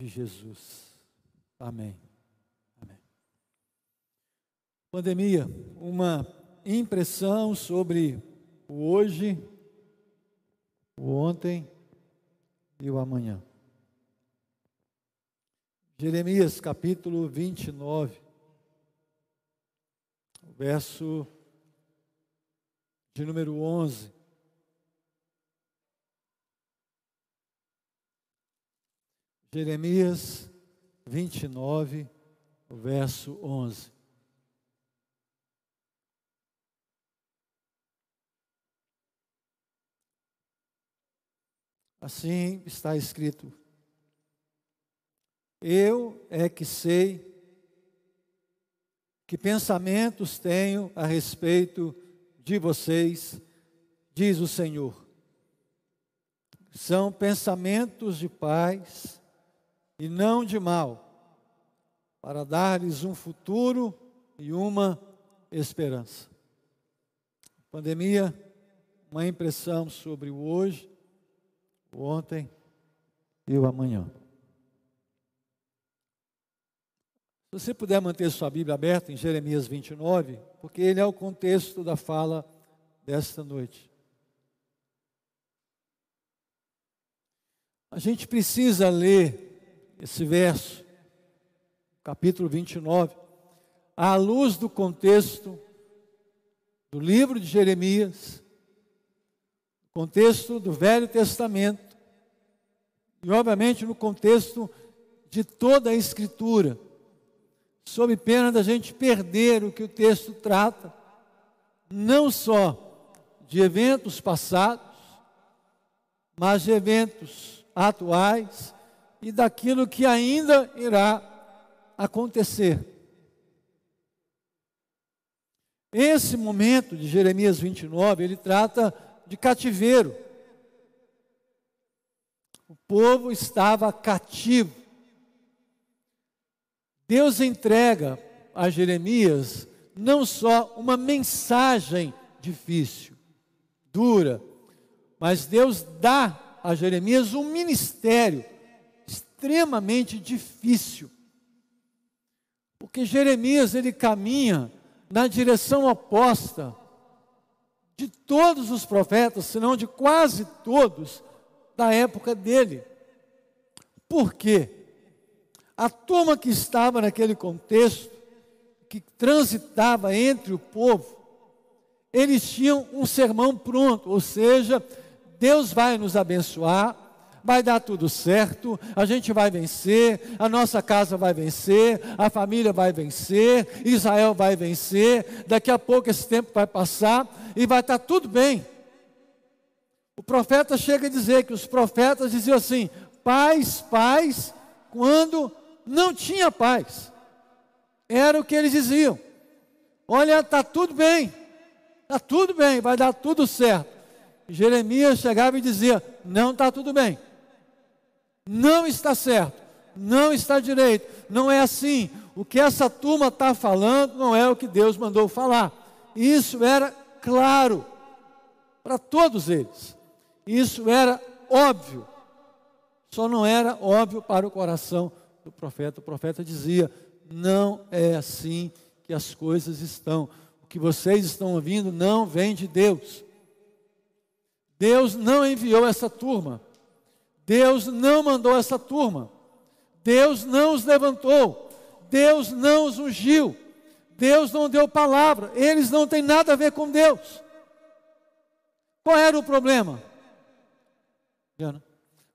de Jesus. Amém. Amém. Pandemia, uma impressão sobre o hoje, o ontem e o amanhã. Jeremias capítulo 29, verso de número 11. Jeremias 29, verso 11. Assim está escrito: Eu é que sei que pensamentos tenho a respeito de vocês, diz o Senhor. São pensamentos de paz e não de mal, para dar-lhes um futuro e uma esperança. Pandemia, uma impressão sobre o hoje, o ontem e o amanhã. Se você puder manter sua Bíblia aberta em Jeremias 29, porque ele é o contexto da fala desta noite. A gente precisa ler esse verso, capítulo 29, à luz do contexto do livro de Jeremias, contexto do Velho Testamento, e obviamente no contexto de toda a Escritura sob pena da gente perder o que o texto trata, não só de eventos passados, mas de eventos atuais e daquilo que ainda irá acontecer. Esse momento de Jeremias 29, ele trata de cativeiro. O povo estava cativo. Deus entrega a Jeremias não só uma mensagem difícil, dura, mas Deus dá a Jeremias um ministério extremamente difícil. Porque Jeremias ele caminha na direção oposta de todos os profetas, se não de quase todos da época dele. Por quê? A turma que estava naquele contexto, que transitava entre o povo, eles tinham um sermão pronto, ou seja, Deus vai nos abençoar, vai dar tudo certo, a gente vai vencer, a nossa casa vai vencer, a família vai vencer, Israel vai vencer, daqui a pouco esse tempo vai passar e vai estar tudo bem. O profeta chega a dizer que os profetas diziam assim: paz, paz, quando não tinha paz. Era o que eles diziam. Olha, está tudo bem, está tudo bem, vai dar tudo certo. Jeremias chegava e dizia: Não está tudo bem, não está certo, não está direito, não é assim. O que essa turma está falando não é o que Deus mandou falar. Isso era claro para todos eles. Isso era óbvio. Só não era óbvio para o coração do profeta. O profeta dizia: não é assim que as coisas estão. O que vocês estão ouvindo não vem de Deus. Deus não enviou essa turma. Deus não mandou essa turma. Deus não os levantou. Deus não os ungiu. Deus não deu palavra. Eles não têm nada a ver com Deus. Qual era o problema?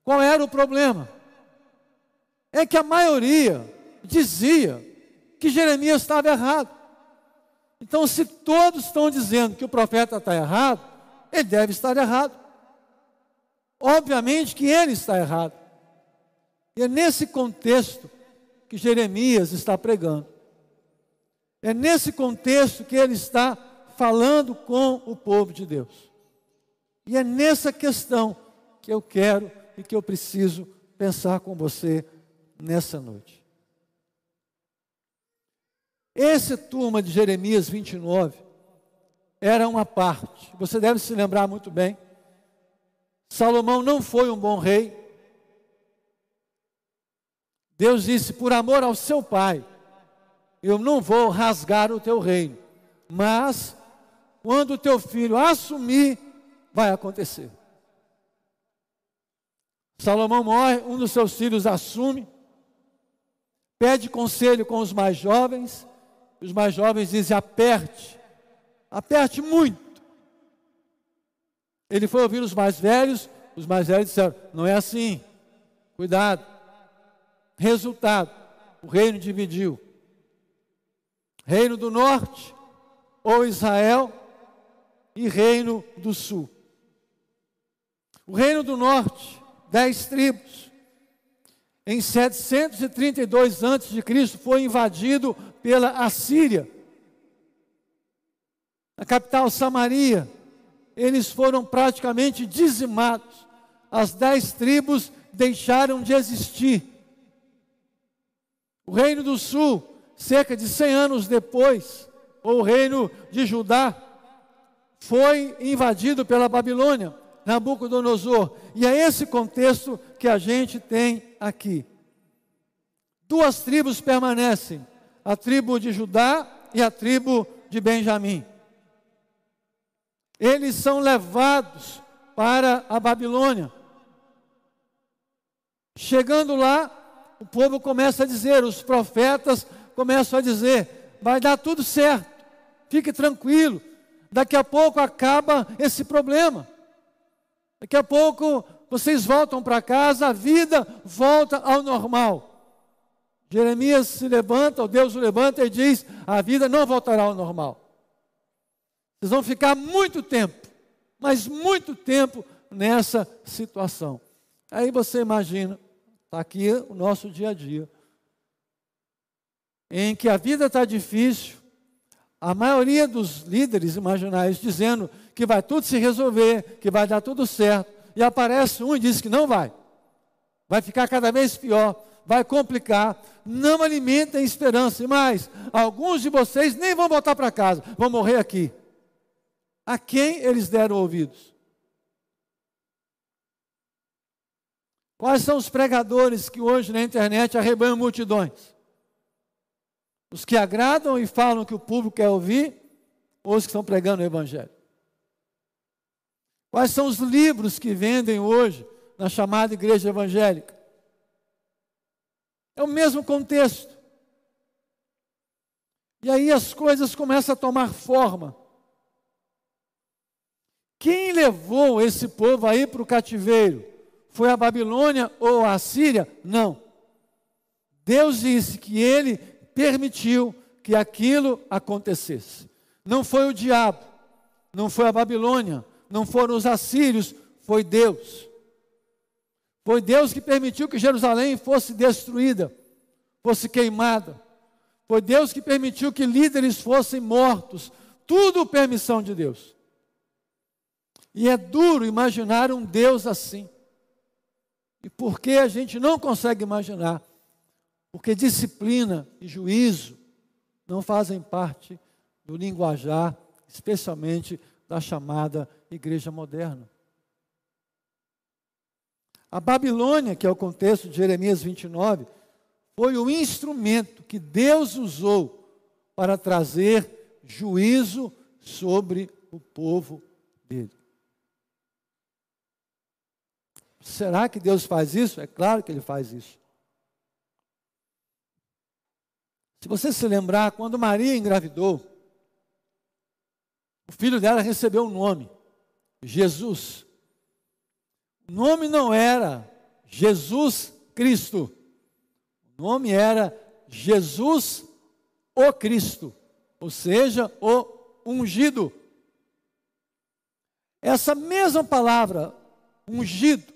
Qual era o problema? é que a maioria dizia que Jeremias estava errado. Então, se todos estão dizendo que o profeta está errado, ele deve estar errado. Obviamente que ele está errado. E é nesse contexto que Jeremias está pregando. É nesse contexto que ele está falando com o povo de Deus. E é nessa questão que eu quero e que eu preciso pensar com você nessa noite. Essa turma de Jeremias 29 era uma parte, você deve se lembrar muito bem. Salomão não foi um bom rei. Deus disse: por amor ao seu pai, eu não vou rasgar o teu reino, mas quando o teu filho assumir, vai acontecer. Salomão morre, um dos seus filhos assume, pede conselho com os mais jovens, os mais jovens dizem: aperte, aperte muito. Ele foi ouvir os mais velhos, os mais velhos disseram: não é assim, cuidado. Resultado: o reino dividiu. Reino do norte, ou Israel, e reino do sul. O reino do norte, dez tribos, em 732 a.C., foi invadido pela Assíria. A capital Samaria, eles foram praticamente dizimados. As dez tribos deixaram de existir. O reino do sul, cerca de 100 anos depois, ou o reino de Judá, foi invadido pela Babilônia, Nabucodonosor. E é esse contexto que a gente tem aqui. Duas tribos permanecem: a tribo de Judá e a tribo de Benjamim. Eles são levados para a Babilônia. Chegando lá, o povo começa a dizer, os profetas começam a dizer: vai dar tudo certo, fique tranquilo, daqui a pouco acaba esse problema. Daqui a pouco vocês voltam para casa, a vida volta ao normal. Jeremias se levanta, o Deus o levanta e diz: a vida não voltará ao normal. Vocês vão ficar muito tempo, mas muito tempo nessa situação. Aí você imagina, está aqui o nosso dia a dia, em que a vida está difícil, a maioria dos líderes imaginários dizendo que vai tudo se resolver, que vai dar tudo certo, e aparece um e diz que não vai, vai ficar cada vez pior, vai complicar, não alimentem esperança, e mais, alguns de vocês nem vão voltar para casa, vão morrer aqui. A quem eles deram ouvidos? Quais são os pregadores que hoje na internet arrebanham multidões? Os que agradam e falam que o público quer ouvir, ou os que estão pregando o Evangelho? Quais são os livros que vendem hoje na chamada igreja evangélica? É o mesmo contexto. E aí as coisas começam a tomar forma. Quem levou esse povo aí para o cativeiro? Foi a Babilônia ou a Síria? Não. Deus disse que ele permitiu que aquilo acontecesse. Não foi o diabo, não foi a Babilônia, não foram os assírios, foi Deus. Foi Deus que permitiu que Jerusalém fosse destruída, fosse queimada. Foi Deus que permitiu que líderes fossem mortos. Tudo permissão de Deus. E é duro imaginar um Deus assim. E por que a gente não consegue imaginar? Porque disciplina e juízo não fazem parte do linguajar, especialmente da chamada igreja moderna. A Babilônia, que é o contexto de Jeremias 29, foi o instrumento que Deus usou para trazer juízo sobre o povo dele. Será que Deus faz isso? É claro que Ele faz isso. Se você se lembrar, quando Maria engravidou, o filho dela recebeu um nome, Jesus. O nome não era Jesus Cristo, o nome era Jesus o Cristo, ou seja, o ungido. Essa mesma palavra, ungido,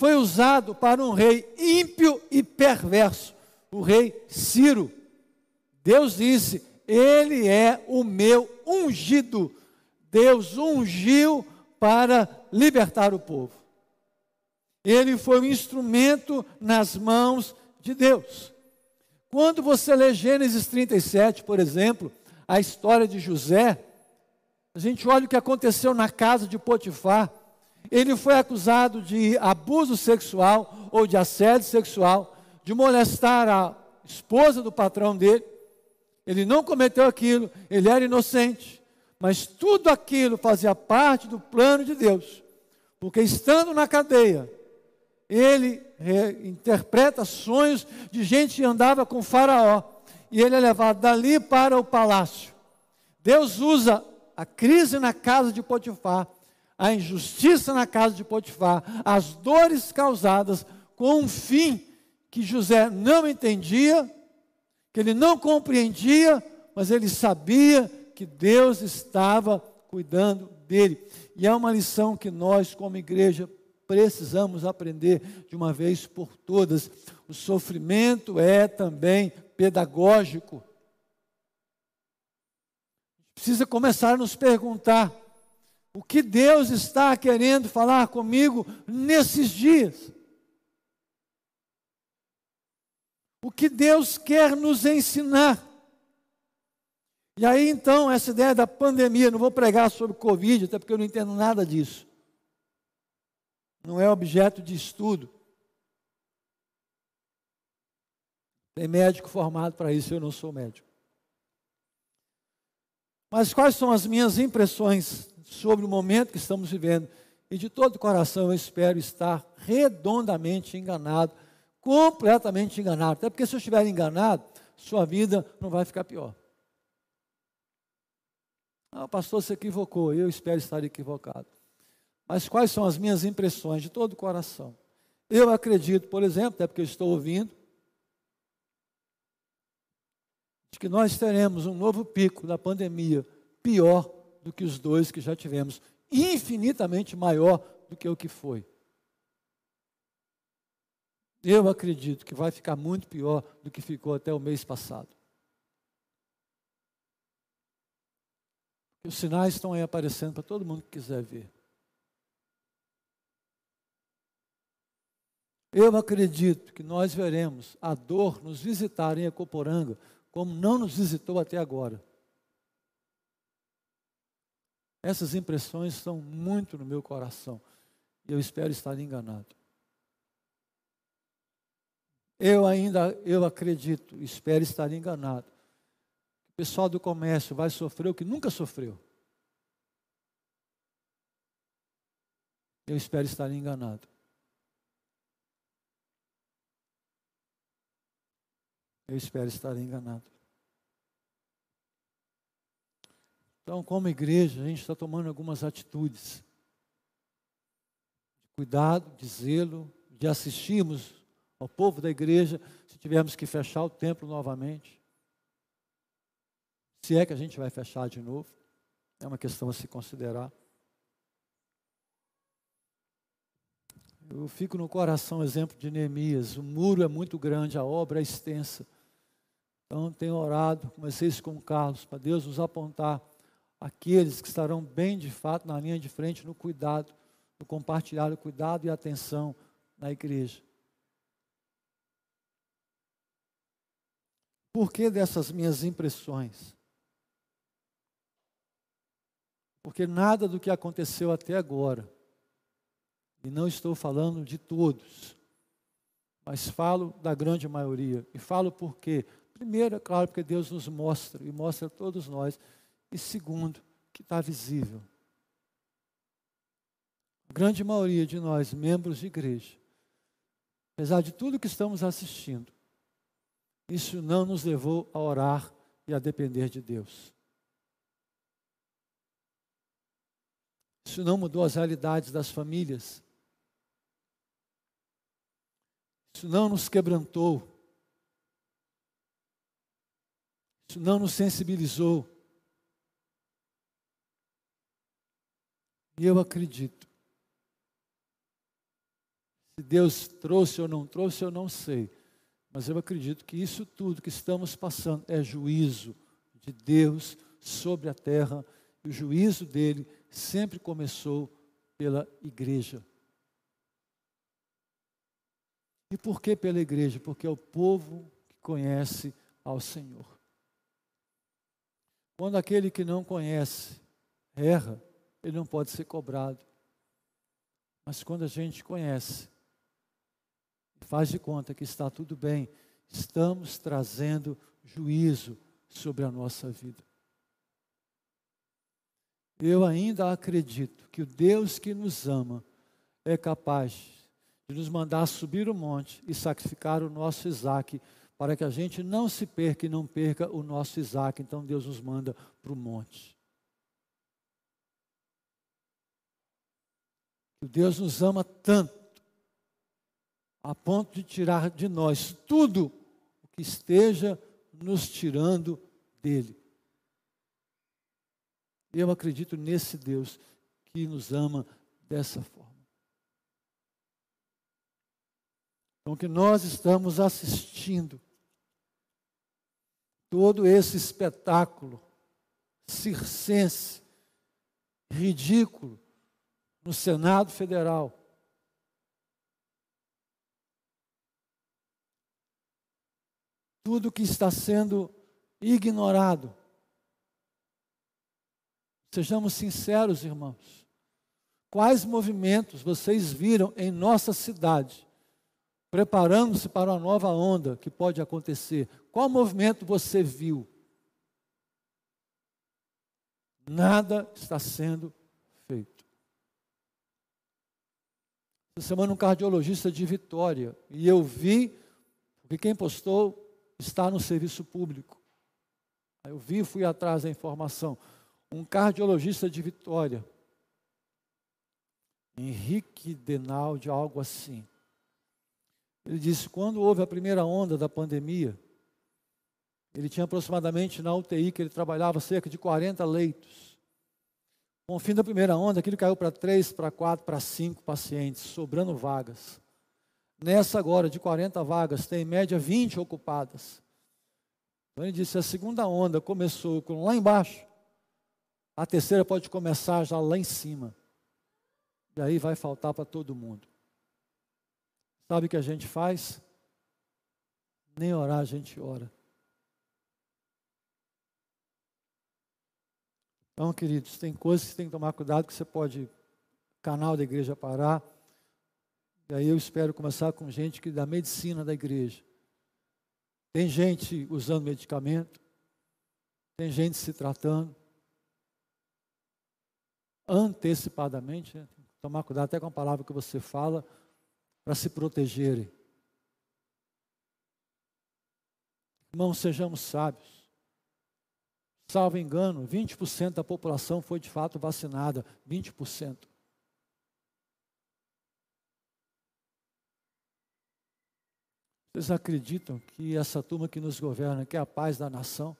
foi usado para um rei ímpio e perverso o rei Ciro. Deus disse: Ele é o meu ungido. Deus ungiu para libertar o povo. Ele foi um instrumento nas mãos de Deus. Quando você lê Gênesis 37, por exemplo, a história de José, a gente olha o que aconteceu na casa de Potifar. Ele foi acusado de abuso sexual ou de assédio sexual, de molestar a esposa do patrão dele. Ele não cometeu aquilo, ele era inocente, mas tudo aquilo fazia parte do plano de Deus, porque estando na cadeia, ele interpreta sonhos de gente que andava com Faraó, e ele é levado dali para o palácio. Deus usa a crise na casa de Potifar, a injustiça na casa de Potifar, as dores causadas com um fim que José não entendia, que ele não compreendia, mas ele sabia que Deus estava cuidando dele. E é uma lição que nós, como igreja, precisamos aprender de uma vez por todas. O sofrimento é também pedagógico. Precisa começar a nos perguntar: o que Deus está querendo falar comigo nesses dias? O que Deus quer nos ensinar? E aí então, essa ideia da pandemia, não vou pregar sobre Covid, até porque eu não entendo nada disso. Não é objeto de estudo. Tem médico formado para isso, eu não sou médico. Mas quais são as minhas impressões sobre o momento que estamos vivendo? E de todo o coração eu espero estar redondamente enganado, completamente enganado. Até porque se eu estiver enganado, sua vida não vai ficar pior. Ah, o pastor se equivocou, eu espero estar equivocado. Mas quais são as minhas impressões de todo o coração? Eu acredito, por exemplo, até porque eu estou ouvindo, de que nós teremos um novo pico da pandemia pior do que os dois que já tivemos, infinitamente maior do que o que foi. Eu acredito que vai ficar muito pior do que ficou até o mês passado. Os sinais estão aí aparecendo para todo mundo que quiser ver. Eu acredito que nós veremos a dor nos visitar em Ecoporanga como não nos visitou até agora. Essas impressões estão muito no meu coração e eu espero estar enganado. Eu ainda, eu acredito, espero estar enganado. O pessoal do comércio vai sofrer o que nunca sofreu. Eu espero estar enganado. Eu espero estar enganado. Então, como igreja, a gente está tomando algumas atitudes de cuidado, de zelo, de assistirmos ao povo da igreja se tivermos que fechar o templo novamente. Se é que a gente vai fechar de novo, é uma questão a se considerar. Eu fico no coração exemplo de Neemias. O muro é muito grande, a obra é extensa. Então, tenho orado, comecei isso com o Carlos, para Deus nos apontar aqueles que estarão bem de fato na linha de frente no cuidado, no compartilhar o cuidado e atenção na igreja. Por que dessas minhas impressões? Porque nada do que aconteceu até agora, e não estou falando de todos, mas falo da grande maioria, e falo por quê? Primeiro, é claro, porque Deus nos mostra e mostra a todos nós. E segundo, que está visível. A grande maioria de nós, membros de igreja, apesar de tudo que estamos assistindo, isso não nos levou a orar e a depender de Deus. Isso não mudou as realidades das famílias. Isso não nos quebrantou. Isso não nos sensibilizou. E eu acredito. Se Deus trouxe ou não trouxe, eu não sei. Mas eu acredito que isso tudo que estamos passando é juízo de Deus sobre a terra. E o juízo dele sempre começou pela igreja. E por que pela igreja? Porque é o povo que conhece ao Senhor. Quando aquele que não conhece erra, ele não pode ser cobrado. Mas quando a gente conhece, faz de conta que está tudo bem, estamos trazendo juízo sobre a nossa vida. Eu ainda acredito que o Deus que nos ama é capaz de nos mandar subir o monte e sacrificar o nosso Isaac, para que a gente não se perca e não perca o nosso Isaac. Então Deus nos manda para o monte. Deus nos ama tanto, a ponto de tirar de nós tudo o que esteja nos tirando dele. Eu acredito nesse Deus que nos ama dessa forma. Então, que nós estamos assistindo todo esse espetáculo circense, ridículo, no Senado Federal. Tudo que está sendo ignorado Sejamos sinceros, irmãos. Quais movimentos vocês viram em nossa cidade, preparando-se para uma nova onda que pode acontecer? Qual movimento você viu? Nada está sendo feito. Essa semana, um cardiologista de Vitória, e eu vi, porque quem postou está no serviço público. Eu vi e fui atrás da informação um cardiologista de Vitória, Henrique Denaldi, algo assim. Ele disse: quando houve a primeira onda da pandemia, ele tinha aproximadamente na UTI que ele trabalhava cerca de 40 leitos. Com o fim da primeira onda, aquilo caiu para 3, para 4, para 5 pacientes, sobrando vagas. Nessa agora, de 40 vagas, tem em média 20 ocupadas. Então ele disse: a segunda onda começou com lá embaixo, a terceira pode começar já lá em cima. E aí vai faltar para todo mundo. Sabe o que a gente faz? Nem orar a gente ora. Então, queridos, tem coisas que tem que tomar cuidado que você pode, canal da igreja parar. E aí eu espero começar com gente que da medicina da igreja. Tem gente usando medicamento, tem gente se tratando antecipadamente, né? tomar cuidado até com a palavra que você fala, para se protegerem. Irmãos, sejamos sábios. Salvo engano, 20% da população foi de fato vacinada. 20%. Vocês acreditam que essa turma que nos governa, que é a paz da nação,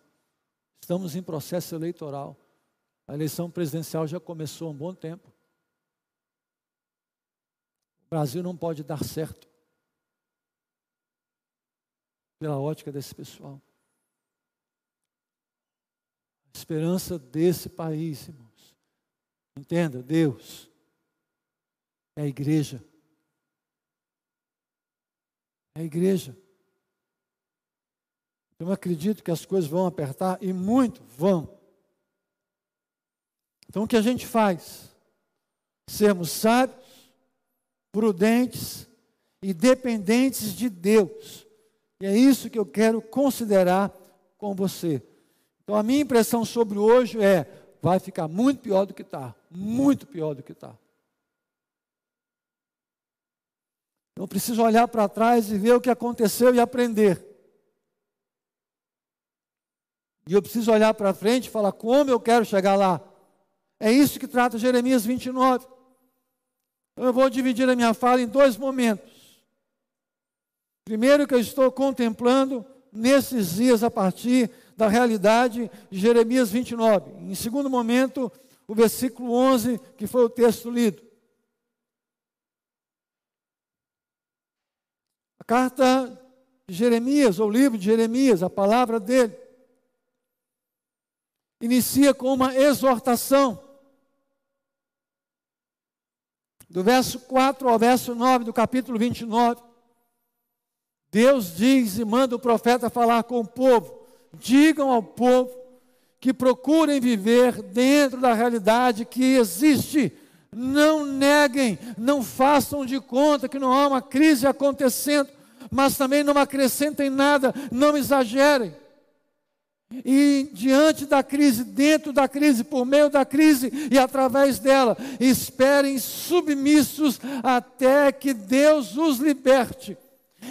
estamos em processo eleitoral. A eleição presidencial já começou há um bom tempo. O Brasil não pode dar certo pela ótica desse pessoal. Esperança desse país, irmãos. Entenda, Deus é a igreja. É a igreja. Eu acredito que as coisas vão apertar e muito vão. Então o que a gente faz? Sermos sábios, prudentes e dependentes de Deus. E é isso que eu quero considerar com você. Então a minha impressão sobre hoje é: vai ficar muito pior do que está. Muito pior do que está. Eu preciso olhar para trás e ver o que aconteceu e aprender. E eu preciso olhar para frente e falar como eu quero chegar lá. É isso que trata Jeremias 29. Então eu vou dividir a minha fala em dois momentos. Primeiro, que eu estou contemplando nesses dias a partir da realidade de Jeremias 29. Em segundo momento, o versículo 11, que foi o texto lido. A carta de Jeremias, ou o livro de Jeremias, a palavra dele, inicia com uma exortação do verso 4 ao verso 9 do capítulo 29, Deus diz e manda o profeta falar com o povo: digam ao povo que procurem viver dentro da realidade que existe Não neguem, não façam de conta que não há uma crise acontecendo, mas também não acrescentem nada, não exagerem. E diante da crise, dentro da crise, por meio da crise e através dela, esperem submissos até que Deus os liberte.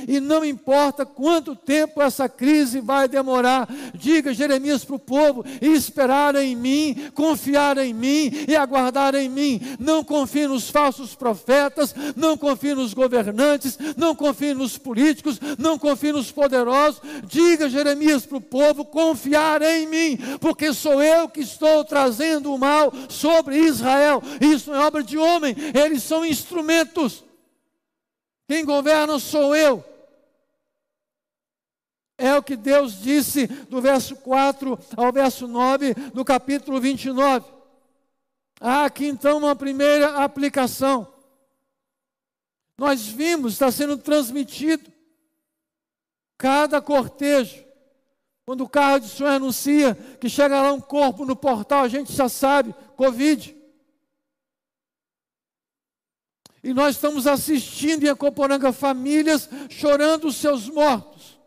E não importa quanto tempo essa crise vai demorar, diga Jeremias para o povo: esperar em mim, confiar em mim e aguardar em mim. Não confie nos falsos profetas, não confie nos governantes, não confie nos políticos, não confie nos poderosos. Diga Jeremias para o povo: confiar em mim, porque sou eu que estou trazendo o mal sobre Israel. Isso não é obra de homem, eles são instrumentos. Quem governa sou eu. É o que Deus disse do verso 4 ao verso 9 do capítulo 29. Há aqui então uma primeira aplicação. Nós vimos, está sendo transmitido cada cortejo. Quando o carro de som anuncia que chega lá um corpo no portal, a gente já sabe, Covid. E nós estamos assistindo em Acoporanga famílias chorando os seus mortos.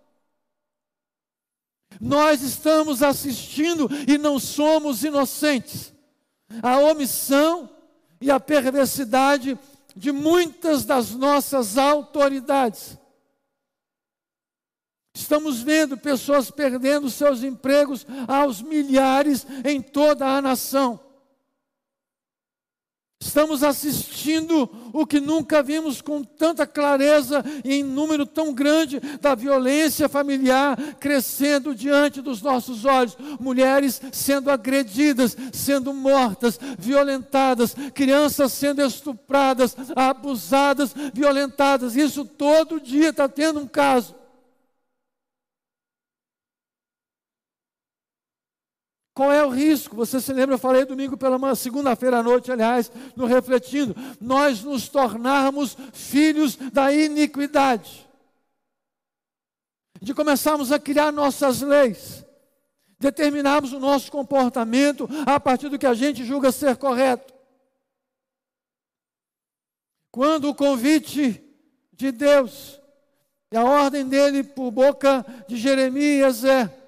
Nós estamos assistindo e não somos inocentes. A omissão e a perversidade de muitas das nossas autoridades. Estamos vendo pessoas perdendo seus empregos aos milhares em toda a nação. Estamos assistindo o que nunca vimos com tanta clareza e em número tão grande da violência familiar crescendo diante dos nossos olhos. Mulheres sendo agredidas, sendo mortas, violentadas, crianças sendo estupradas, abusadas, violentadas. Isso todo dia está tendo um caso. Qual é o risco? Você se lembra, eu falei domingo pela manhã, segunda-feira à noite, aliás, no refletindo, nós nos tornarmos filhos da iniquidade. De começarmos a criar nossas leis, determinarmos o nosso comportamento a partir do que a gente julga ser correto. Quando o convite de Deus e a ordem dele por boca de Jeremias é: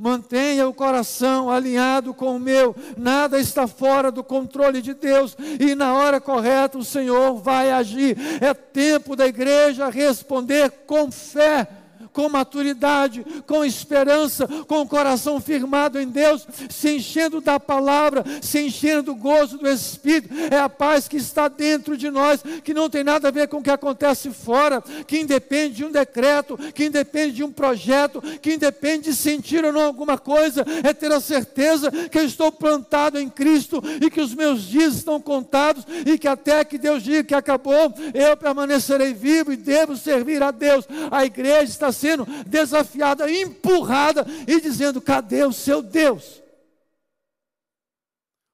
Mantenha o coração alinhado com o meu, nada está fora do controle de Deus, e na hora correta o Senhor vai agir. É tempo da igreja responder com fé com maturidade, com esperança, com o coração firmado em Deus, se enchendo da palavra, se enchendo do gozo do Espírito. É a paz que está dentro de nós, que não tem nada a ver com o que acontece fora, que independe de um decreto, que independe de um projeto, que independe de sentir ou não alguma coisa, é ter a certeza que eu estou plantado em Cristo e que os meus dias estão contados e que até que Deus diga que acabou, eu permanecerei vivo e devo servir a Deus. A igreja está sendo desafiada, empurrada e dizendo: cadê o seu Deus?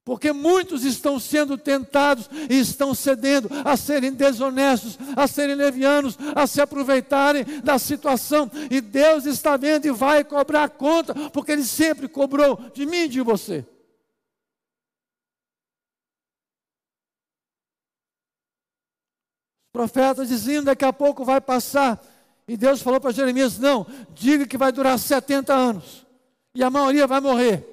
Porque muitos estão sendo tentados e estão cedendo a serem desonestos, a serem levianos, a se aproveitarem da situação. E Deus está vendo e vai cobrar conta, porque Ele sempre cobrou de mim e de você. Os profetas diziam: daqui a pouco vai passar e Deus falou para Jeremias: não, diga que vai durar 70 anos. E a maioria vai morrer.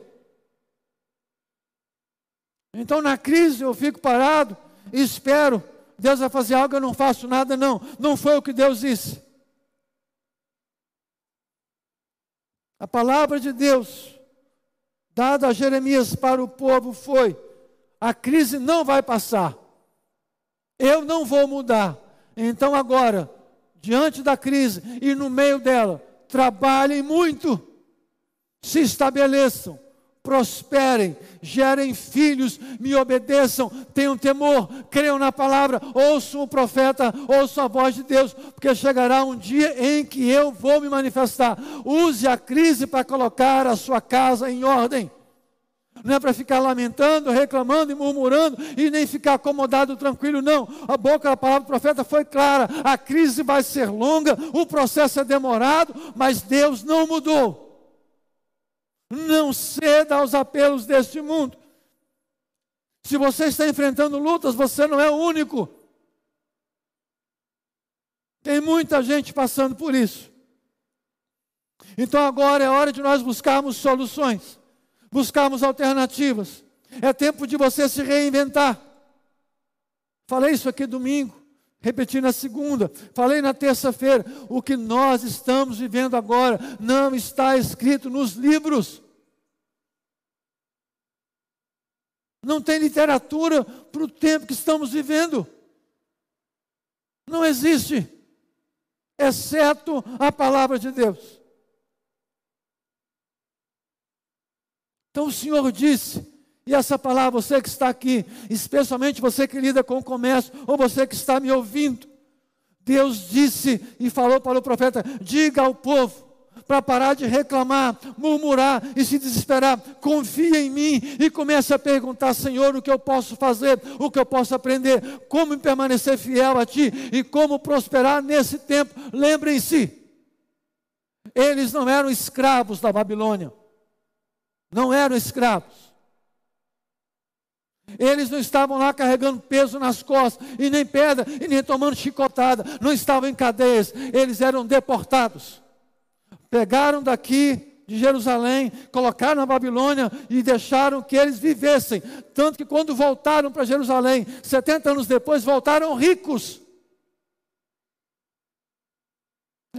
Então na crise eu fico parado e espero. Deus vai fazer algo, eu não faço nada, não. Não foi o que Deus disse. A palavra de Deus, dada a Jeremias para o povo, foi: a crise não vai passar. Eu não vou mudar. Então agora, diante da crise e no meio dela, trabalhem muito, se estabeleçam, prosperem, gerem filhos, me obedeçam, tenham temor, creiam na palavra, ouçam o profeta, ouçam a voz de Deus, porque chegará um dia em que eu vou me manifestar. Use a crise para colocar a sua casa em ordem não é para ficar lamentando, reclamando e murmurando e nem ficar acomodado, tranquilo, não. A boca da palavra do profeta foi clara: a crise vai ser longa, o processo é demorado, mas Deus não mudou. Não ceda aos apelos deste mundo. Se você está enfrentando lutas, você não é o único. Tem muita gente passando por isso. Então agora é hora de nós buscarmos soluções, buscarmos alternativas. É tempo de você se reinventar. Falei isso aqui domingo, repeti na segunda, falei na terça-feira. O que nós estamos vivendo agora não está escrito nos livros. Não tem literatura para o tempo que estamos vivendo. Não existe, exceto a palavra de Deus. Então o Senhor disse, e essa palavra, você que está aqui, especialmente você que lida com o comércio, ou você que está me ouvindo, Deus disse e falou para o profeta: diga ao povo, para parar de reclamar, murmurar e se desesperar. Confia em mim e comece a perguntar, Senhor, o que eu posso fazer, o que eu posso aprender, como permanecer fiel a Ti e como prosperar nesse tempo. Lembrem-se, eles não eram escravos da Babilônia, não eram escravos. Eles não estavam lá carregando peso nas costas, e nem pedra, e nem tomando chicotada, não estavam em cadeias, eles eram deportados pegaram daqui de Jerusalém, colocaram na Babilônia e deixaram que eles vivessem. Tanto que quando voltaram para Jerusalém, 70 anos depois, voltaram ricos.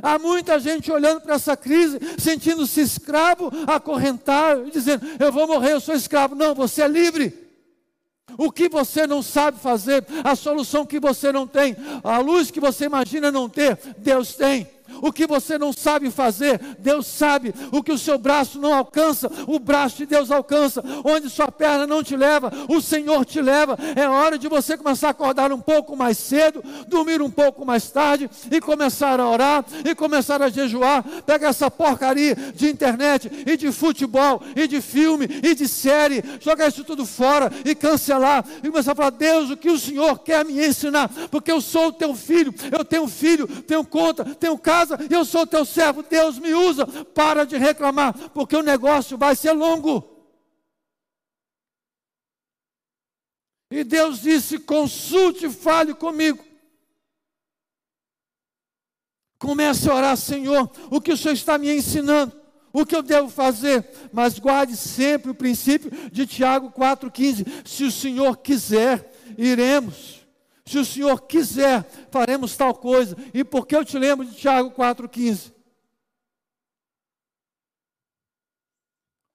Há muita gente olhando para essa crise, sentindo-se escravo, acorrentado, dizendo: Eu vou morrer, eu sou escravo. Não, você é livre. O que você não sabe fazer, a solução que você não tem, a luz que você imagina não ter, Deus tem. O que você não sabe fazer, Deus sabe. O que o seu braço não alcança, o braço de Deus alcança. Onde sua perna não te leva, o Senhor te leva. É hora de você começar a acordar um pouco mais cedo, dormir um pouco mais tarde e começar a orar e começar a jejuar. Pega essa porcaria de internet e de futebol e de filme e de série, joga isso tudo fora e cancelar e começar a falar: Deus, o que o Senhor quer me ensinar? Porque eu sou o teu filho, eu tenho filho, tenho conta, tenho casa casa, eu sou teu servo, Deus me usa. Para de reclamar, porque o negócio vai ser longo. E Deus disse: consulte, fale comigo. Comece a orar, Senhor, o que o Senhor está me ensinando, o que eu devo fazer, mas guarde sempre o princípio de Tiago 4,15: se o Senhor quiser, iremos. Se o Senhor quiser, faremos tal coisa. E por que eu te lembro de Tiago 4,15?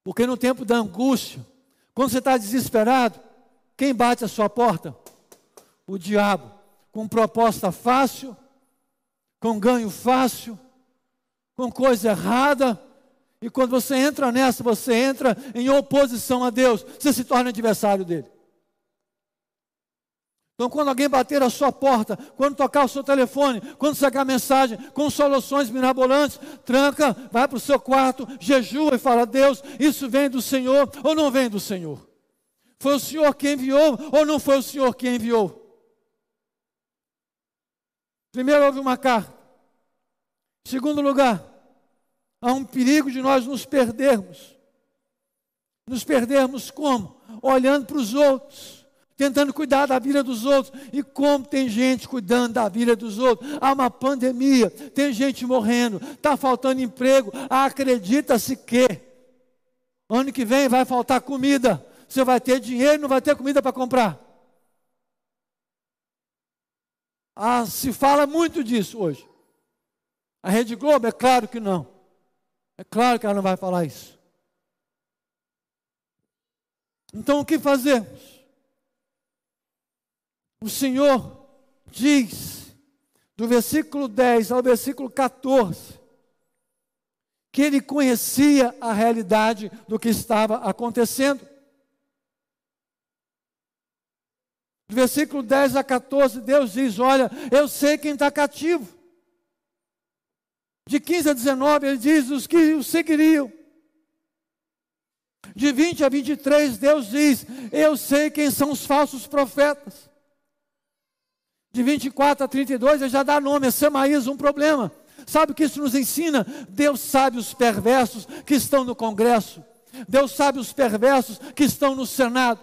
Porque no tempo da angústia, quando você está desesperado, quem bate a sua porta? O diabo. Com proposta fácil, com ganho fácil, com coisa errada. E quando você entra nessa, você entra em oposição a Deus, você se torna adversário dele. Então, quando alguém bater a sua porta, quando tocar o seu telefone, quando sacar mensagem com soluções mirabolantes, tranca, vai para o seu quarto, jejua e fala: Deus, isso vem do Senhor ou não vem do Senhor? Foi o Senhor que enviou ou não foi o Senhor que enviou? Primeiro, houve uma carta. Segundo lugar, há um perigo de nós nos perdermos. Nos perdermos como? Olhando para os outros tentando cuidar da vida dos outros. E como tem gente cuidando da vida dos outros? Há uma pandemia, tem gente morrendo, está faltando emprego. Acredita-se que ano que vem vai faltar comida. Você vai ter dinheiro não vai ter comida para comprar. Ah, se fala muito disso hoje. A Rede Globo, é claro que não. É claro que ela não vai falar isso. Então o que fazemos? O Senhor diz, do versículo 10 ao versículo 14, que ele conhecia a realidade do que estava acontecendo. Do versículo 10 a 14, Deus diz: Olha, eu sei quem está cativo. De 15 a 19, ele diz: Os que o seguiriam. De 20 a 23, Deus diz: Eu sei quem são os falsos profetas de 24 a 32, ele já dá nome, é Semaías, um problema. Sabe o que isso nos ensina? Deus sabe os perversos que estão no Congresso. Deus sabe os perversos que estão no Senado.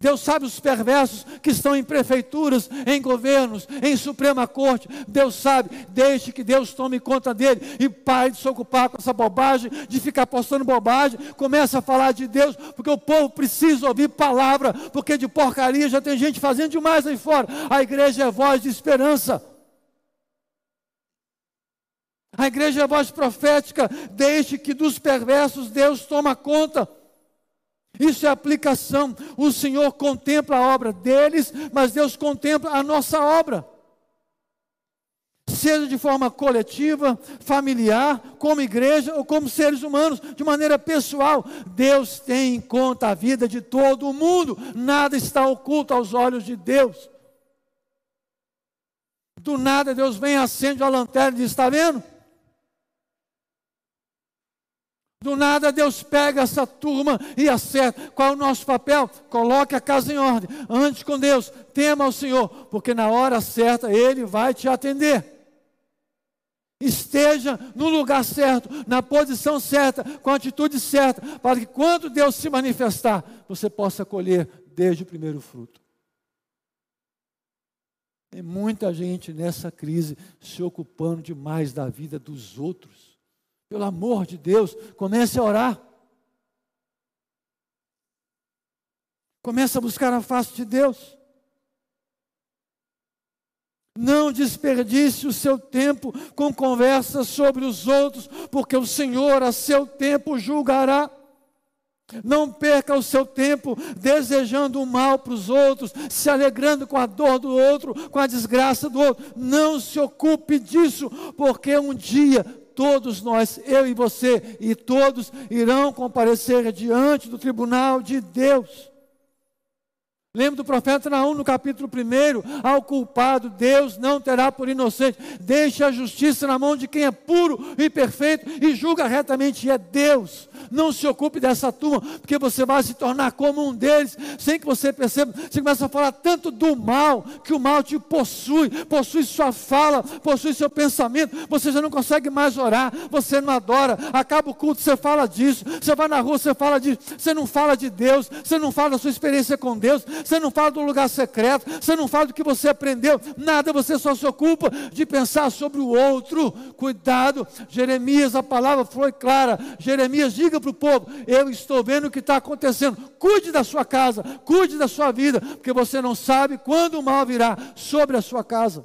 Deus sabe os perversos que estão em prefeituras, em governos, em Suprema Corte. Deus sabe, deixe que Deus tome conta dele e pare de se ocupar com essa bobagem, de ficar postando bobagem. Comece a falar de Deus, porque o povo precisa ouvir palavra, porque de porcaria já tem gente fazendo demais aí fora. A igreja é voz de esperança. A igreja é voz profética. Deixe que dos perversos Deus toma conta. Isso é aplicação. O Senhor contempla a obra deles, mas Deus contempla a nossa obra. Seja de forma coletiva, familiar, como igreja ou como seres humanos, de maneira pessoal, Deus tem em conta a vida de todo o mundo, nada está oculto aos olhos de Deus. Do nada Deus vem, acende a lanterna e diz: Está vendo? Do nada Deus pega essa turma e acerta. Qual é o nosso papel? Coloque a casa em ordem. Antes com Deus, tema ao Senhor, porque na hora certa Ele vai te atender. Esteja no lugar certo, na posição certa, com a atitude certa, para que quando Deus se manifestar, você possa colher desde o primeiro fruto. Tem muita gente nessa crise se ocupando demais da vida dos outros. Pelo amor de Deus, comece a orar. Comece a buscar a face de Deus. Não desperdice o seu tempo com conversas sobre os outros, porque o Senhor a seu tempo julgará. Não perca o seu tempo desejando o mal para os outros, se alegrando com a dor do outro, com a desgraça do outro. Não se ocupe disso, porque um dia todos nós, eu e você, e todos irão comparecer diante do tribunal de Deus. Lembra do profeta Naum no capítulo 1, ao culpado Deus não terá por inocente, deixe a justiça na mão de quem é puro e perfeito e julga retamente, e é Deus. Não se ocupe dessa turma, porque você vai se tornar como um deles, sem que você perceba. Você começa a falar tanto do mal, que o mal te possui, possui sua fala, possui seu pensamento. Você já não consegue mais orar, você não adora. Acaba o culto, você fala disso. Você vai na rua, você fala disso. Você não fala de Deus, você não fala da sua experiência com Deus, você não fala do lugar secreto, você não fala do que você aprendeu, nada, você só se ocupa de pensar sobre o outro. Cuidado, Jeremias, a palavra foi clara. Jeremias, diga para o povo: Eu estou vendo o que está acontecendo. Cuide da sua casa, cuide da sua vida, porque você não sabe quando o mal virá sobre a sua casa.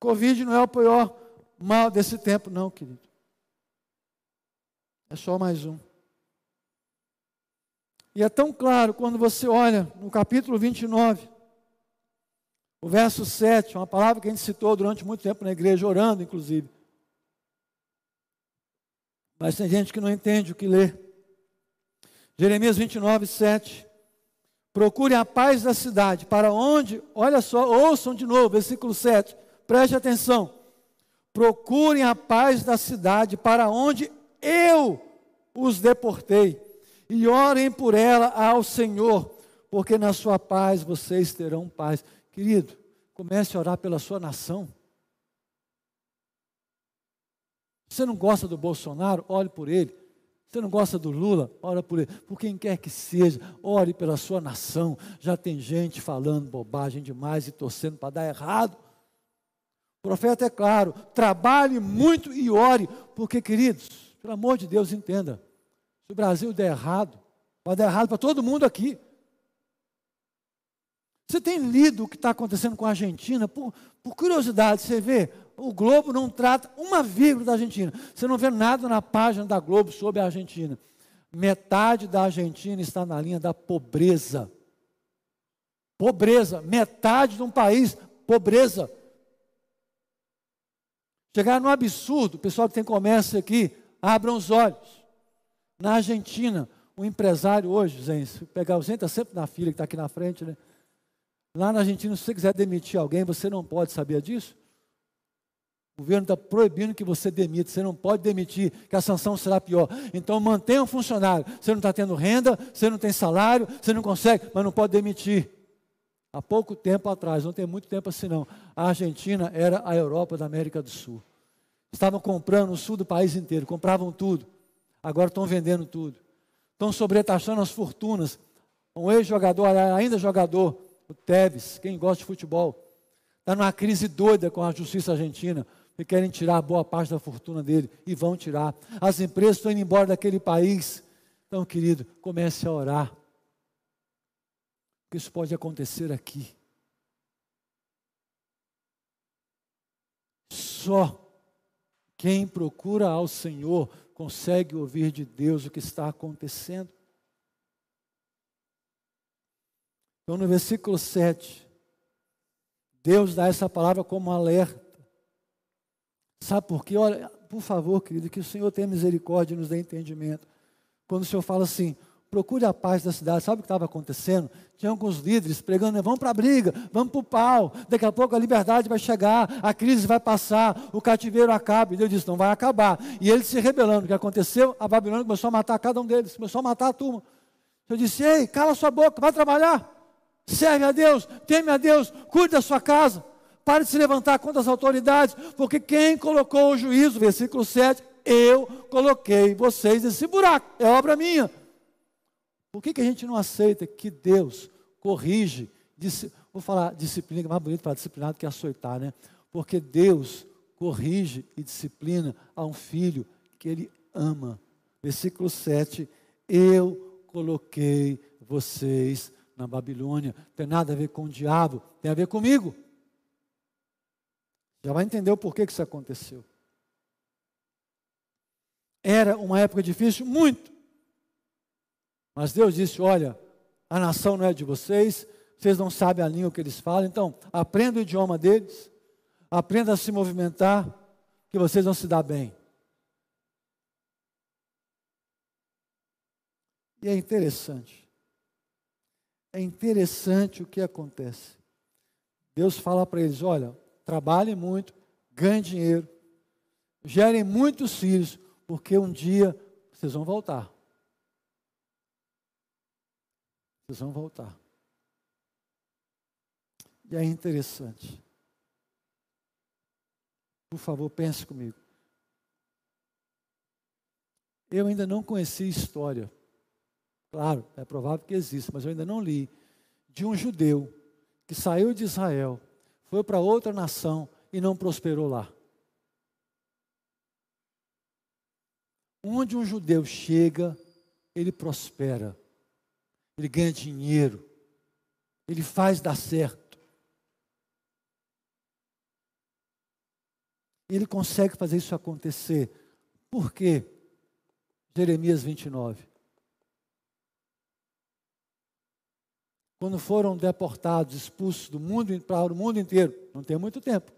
Covid não é o pior mal desse tempo, não, querido. É só mais um. E é tão claro quando você olha no capítulo 29, o verso 7, uma palavra que a gente citou durante muito tempo na igreja, orando, inclusive. Mas tem gente que não entende o que lê. Jeremias 29, 7. Procure a paz da cidade, para onde, olha só, ouçam de novo, versículo 7, preste atenção. Procurem a paz da cidade, para onde eu os deportei, e orem por ela ao Senhor, porque na sua paz vocês terão paz. Querido, comece a orar pela sua nação. Você não gosta do Bolsonaro? Ore por ele. Você não gosta do Lula? Ora por ele. Por quem quer que seja, ore pela sua nação. Já tem gente falando bobagem demais e torcendo para dar errado. O profeta é claro: trabalhe muito e ore, porque, queridos, pelo amor de Deus, entenda: se o Brasil der errado, vai dar errado para todo mundo aqui. Você tem lido o que está acontecendo com a Argentina? Por, por curiosidade, você vê o Globo não trata uma vírgula da Argentina. Você não vê nada na página da Globo sobre a Argentina. Metade da Argentina está na linha da pobreza. Pobreza. Metade de um país, pobreza. Chegar no absurdo, o pessoal que tem comércio aqui, abram os olhos. Na Argentina, o empresário hoje, gente, pegar o gente está sempre na fila que está aqui na frente, né? Lá na Argentina, se você quiser demitir alguém, você não pode saber disso? O governo está proibindo que você demita, você não pode demitir, que a sanção será pior. Então mantenha um funcionário. Você não está tendo renda, você não tem salário, você não consegue, mas não pode demitir. Há pouco tempo atrás, não tem muito tempo assim não, a Argentina era a Europa da América do Sul. Estavam comprando o sul do país inteiro, compravam tudo. Agora estão vendendo tudo. Estão sobretaxando as fortunas. Um ex-jogador, ainda jogador, o Tevez, quem gosta de futebol, está numa crise doida com a justiça argentina, e querem tirar boa parte da fortuna dele, e vão tirar. As empresas estão indo embora daquele país. Então, querido, comece a orar. Porque isso pode acontecer aqui. Só quem procura ao Senhor consegue ouvir de Deus o que está acontecendo. Então, no versículo 7, Deus dá essa palavra como alerta. Sabe por quê? Olha, por favor, querido, que o Senhor tenha misericórdia e nos dê entendimento. Quando o Senhor fala assim, procure a paz da cidade. Sabe o que estava acontecendo? Tinha alguns líderes pregando, vamos para a briga, vamos para o pau. Daqui a pouco a liberdade vai chegar, a crise vai passar, o cativeiro acaba. E Deus disse, não vai acabar. E eles se rebelando. O que aconteceu? A Babilônia começou a matar cada um deles, começou a matar a turma. Eu disse, ei, cala sua boca, vai trabalhar. Serve a Deus, teme a Deus, cuide da sua casa. Pare de se levantar contra as autoridades, porque quem colocou o juízo, versículo 7, eu coloquei vocês nesse buraco, é obra minha. Por que, que a gente não aceita que Deus corrige, vou falar disciplina, que é mais bonito para disciplinar do que açoitar, né? Porque Deus corrige e disciplina a um filho que ele ama. Versículo 7, eu coloquei vocês na Babilônia. Tem nada a ver com o diabo, tem a ver comigo. Já vai entender o porquê que isso aconteceu. Era uma época difícil, muito. Mas Deus disse: Olha, a nação não é de vocês, vocês não sabem a língua que eles falam, então aprenda o idioma deles, aprenda a se movimentar, que vocês vão se dar bem. E é interessante, é interessante o que acontece. Deus fala para eles: olha, trabalhem muito, ganhem dinheiro, gerem muitos filhos, porque um dia vocês vão voltar. Vocês vão voltar. E é interessante. Por favor, pense comigo. Eu ainda não conheci história. Claro, é provável que exista, mas eu ainda não li. De um judeu que saiu de Israel, foi para outra nação e não prosperou lá. Onde um judeu chega, ele prospera ele ganha dinheiro, ele faz dar certo. Ele consegue fazer isso acontecer. Por quê? Jeremias 29. Quando foram deportados, expulsos do mundo para o mundo inteiro, não tem muito tempo.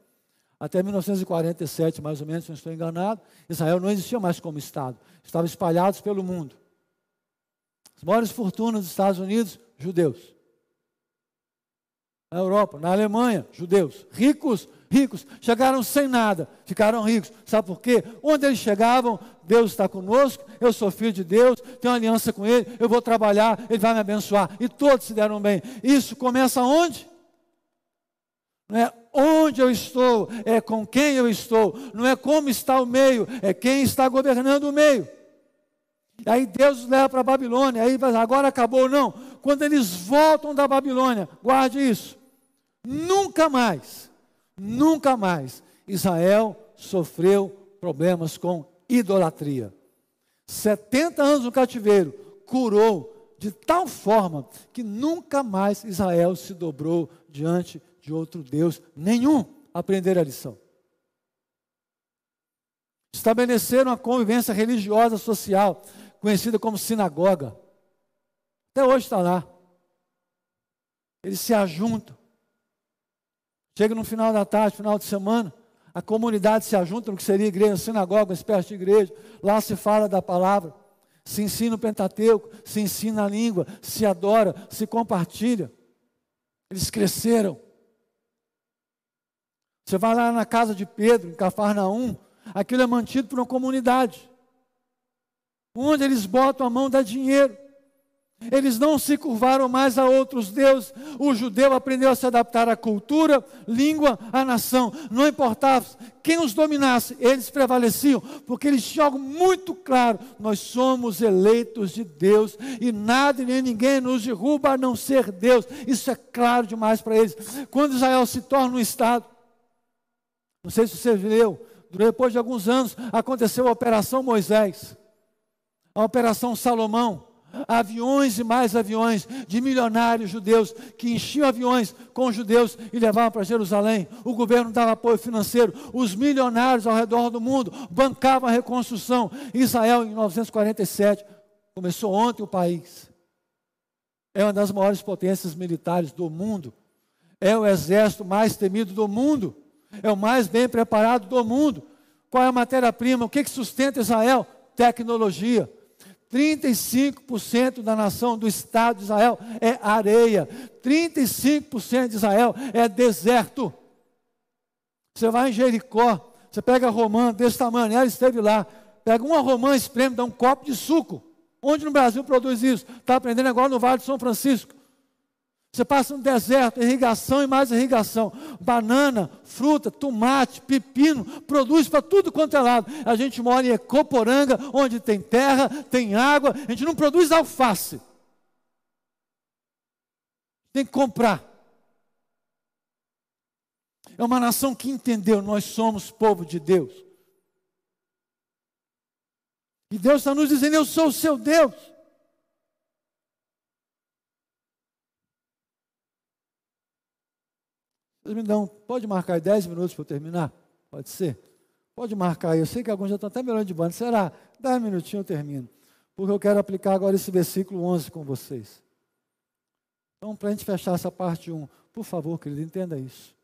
Até 1947, mais ou menos, se não estou enganado, Israel não existia mais como Estado. Estavam espalhados pelo mundo. As maiores fortunas dos Estados Unidos, judeus. Na Europa, na Alemanha, judeus. Ricos, ricos. Chegaram sem nada, ficaram ricos. Sabe por quê? Onde eles chegavam, Deus está conosco, eu sou filho de Deus, tenho aliança com Ele, eu vou trabalhar, Ele vai me abençoar. E todos se deram bem. Isso começa onde? Não é onde eu estou, é com quem eu estou. Não é como está o meio, é quem está governando o meio. Aí Deus os leva para a Babilônia, aí agora acabou, não. Quando eles voltam da Babilônia, guarde isso. Nunca mais, nunca mais Israel sofreu problemas com idolatria. 70 anos no cativeiro, curou de tal forma que nunca mais Israel se dobrou diante de outro Deus nenhum. Aprender a lição. Estabeleceram a convivência religiosa social conhecida como sinagoga. Até hoje está lá. Eles se ajuntam. Chega no final da tarde, final de semana, a comunidade se ajunta no que seria igreja, sinagoga, uma espécie de igreja. Lá se fala da palavra, se ensina o Pentateuco, se ensina a língua, se adora, se compartilha. Eles cresceram. Você vai lá na casa de Pedro, em Cafarnaum, aquilo é mantido por uma comunidade. Onde eles botam a mão dá dinheiro. Eles não se curvaram mais a outros deuses. O judeu aprendeu a se adaptar à cultura, língua, à nação. Não importava quem os dominasse, eles prevaleciam, porque eles tinham algo muito claro: nós somos eleitos de Deus e nada nem ninguém nos derruba a não ser Deus. Isso é claro demais para eles. Quando Israel se torna um Estado, não sei se você viu, depois de alguns anos aconteceu a Operação Moisés, a Operação Salomão aviões e mais aviões de milionários judeus que enchiam aviões com judeus e levavam para Jerusalém. O governo dava apoio financeiro. Os milionários ao redor do mundo bancavam a reconstrução. Israel, em 1947, começou ontem o país. É uma das maiores potências militares do mundo. É o exército mais temido do mundo. É o mais bem preparado do mundo. Qual é a matéria-prima? O que, que sustenta Israel? Tecnologia 35% da nação do Estado de Israel é areia, 35% de Israel é deserto. Você vai em Jericó, você pega a romã desse tamanho, ela esteve lá, pega uma romã, espreme, dá um copo de suco. Onde no Brasil produz isso? Está aprendendo agora no Vale de São Francisco. Você passa no deserto, irrigação e mais irrigação. Banana, fruta, tomate, pepino, produz para tudo quanto é lado. A gente mora em Ecoporanga, onde tem terra, tem água. A gente não produz alface. Tem que comprar. É uma nação que entendeu, nós somos povo de Deus. E Deus está nos dizendo: Eu sou o seu Deus. Dão, pode marcar aí 10 minutos para eu terminar? Pode ser? Pode marcar. Eu sei que alguns já estão até melhorando de banda. Será? 10 minutinhos eu termino. Porque eu quero aplicar agora esse versículo 11 com vocês. Então, para a gente fechar essa parte 1, por favor, querido, entenda isso.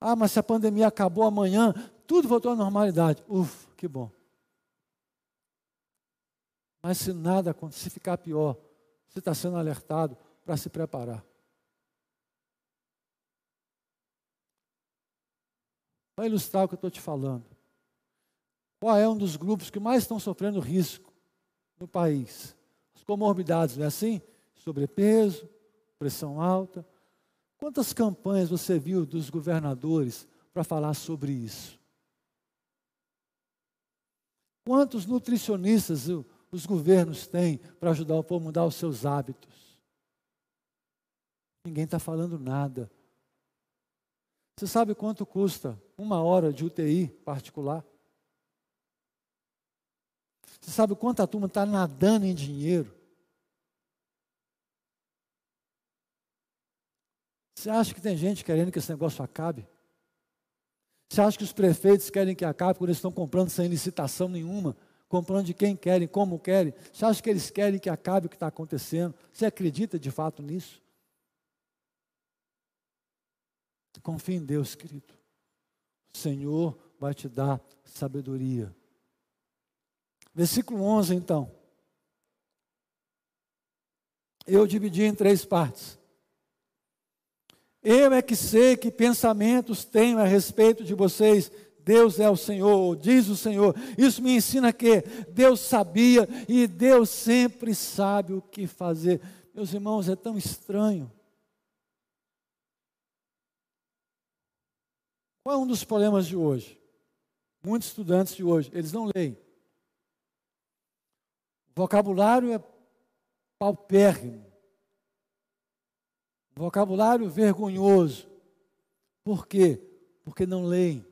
Ah, mas se a pandemia acabou amanhã, tudo voltou à normalidade. Ufa, que bom. Mas se nada acontecer, se ficar pior, você está sendo alertado para se preparar. Para ilustrar o que eu estou te falando. Qual é um dos grupos que mais estão sofrendo risco no país? As comorbidades, não é assim? Sobrepeso, pressão alta. Quantas campanhas você viu dos governadores para falar sobre isso? Quantos nutricionistas os governos têm para ajudar o povo a mudar os seus hábitos? Ninguém está falando nada. Você sabe quanto custa uma hora de UTI particular? Você sabe quanta turma está nadando em dinheiro? Você acha que tem gente querendo que esse negócio acabe? Você acha que os prefeitos querem que acabe quando eles estão comprando sem licitação nenhuma, comprando de quem querem, como querem? Você acha que eles querem que acabe o que está acontecendo? Você acredita de fato nisso? Confie em Deus, querido. Senhor vai te dar sabedoria. Versículo 11, então. Eu dividi em três partes. Eu é que sei que pensamentos tenho a respeito de vocês. Deus é o Senhor, diz o Senhor. Isso me ensina que Deus sabia e Deus sempre sabe o que fazer. Meus irmãos, é tão estranho Qual é um dos problemas de hoje? Muitos estudantes de hoje, eles não leem. O vocabulário é paupérrimo. Vocabulário vergonhoso. Por quê? Porque não leem.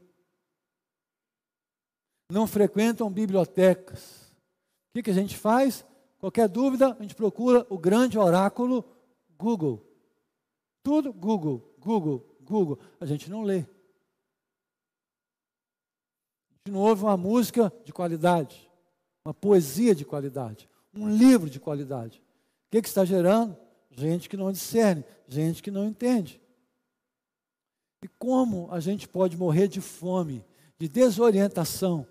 Não frequentam bibliotecas. O que, que a gente faz? Qualquer dúvida, a gente procura o grande oráculo Google. Tudo Google, Google, Google. A gente não lê gente não ouve uma música de qualidade, uma poesia de qualidade, um livro de qualidade. O que, que está gerando? Gente que não discerne, gente que não entende. E como a gente pode morrer de fome, de desorientação?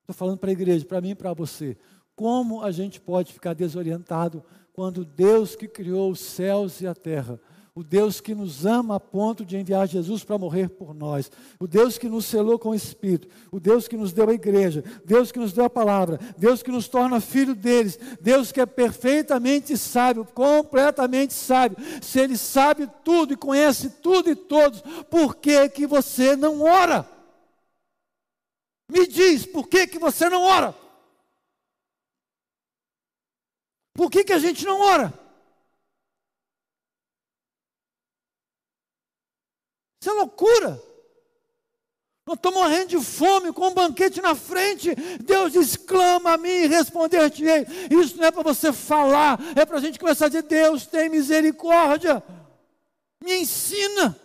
Estou falando para a igreja, para mim e para você. Como a gente pode ficar desorientado quando Deus que criou os céus e a terra, o Deus que nos ama a ponto de enviar Jesus para morrer por nós, o Deus que nos selou com o Espírito, o Deus que nos deu a igreja, Deus que nos deu a palavra, Deus que nos torna filho deles, Deus que é perfeitamente sábio, completamente sábio. Se Ele sabe tudo e conhece tudo e todos, por que, que você não ora? Me diz, por que, que você não ora? Por que, que a gente não ora? Isso é loucura. Nós estamos morrendo de fome, com um banquete na frente. Deus diz: clama a mim e responder-te-ei. Isso não é para você falar, é para a gente começar a dizer: Deus tem misericórdia. Me ensina.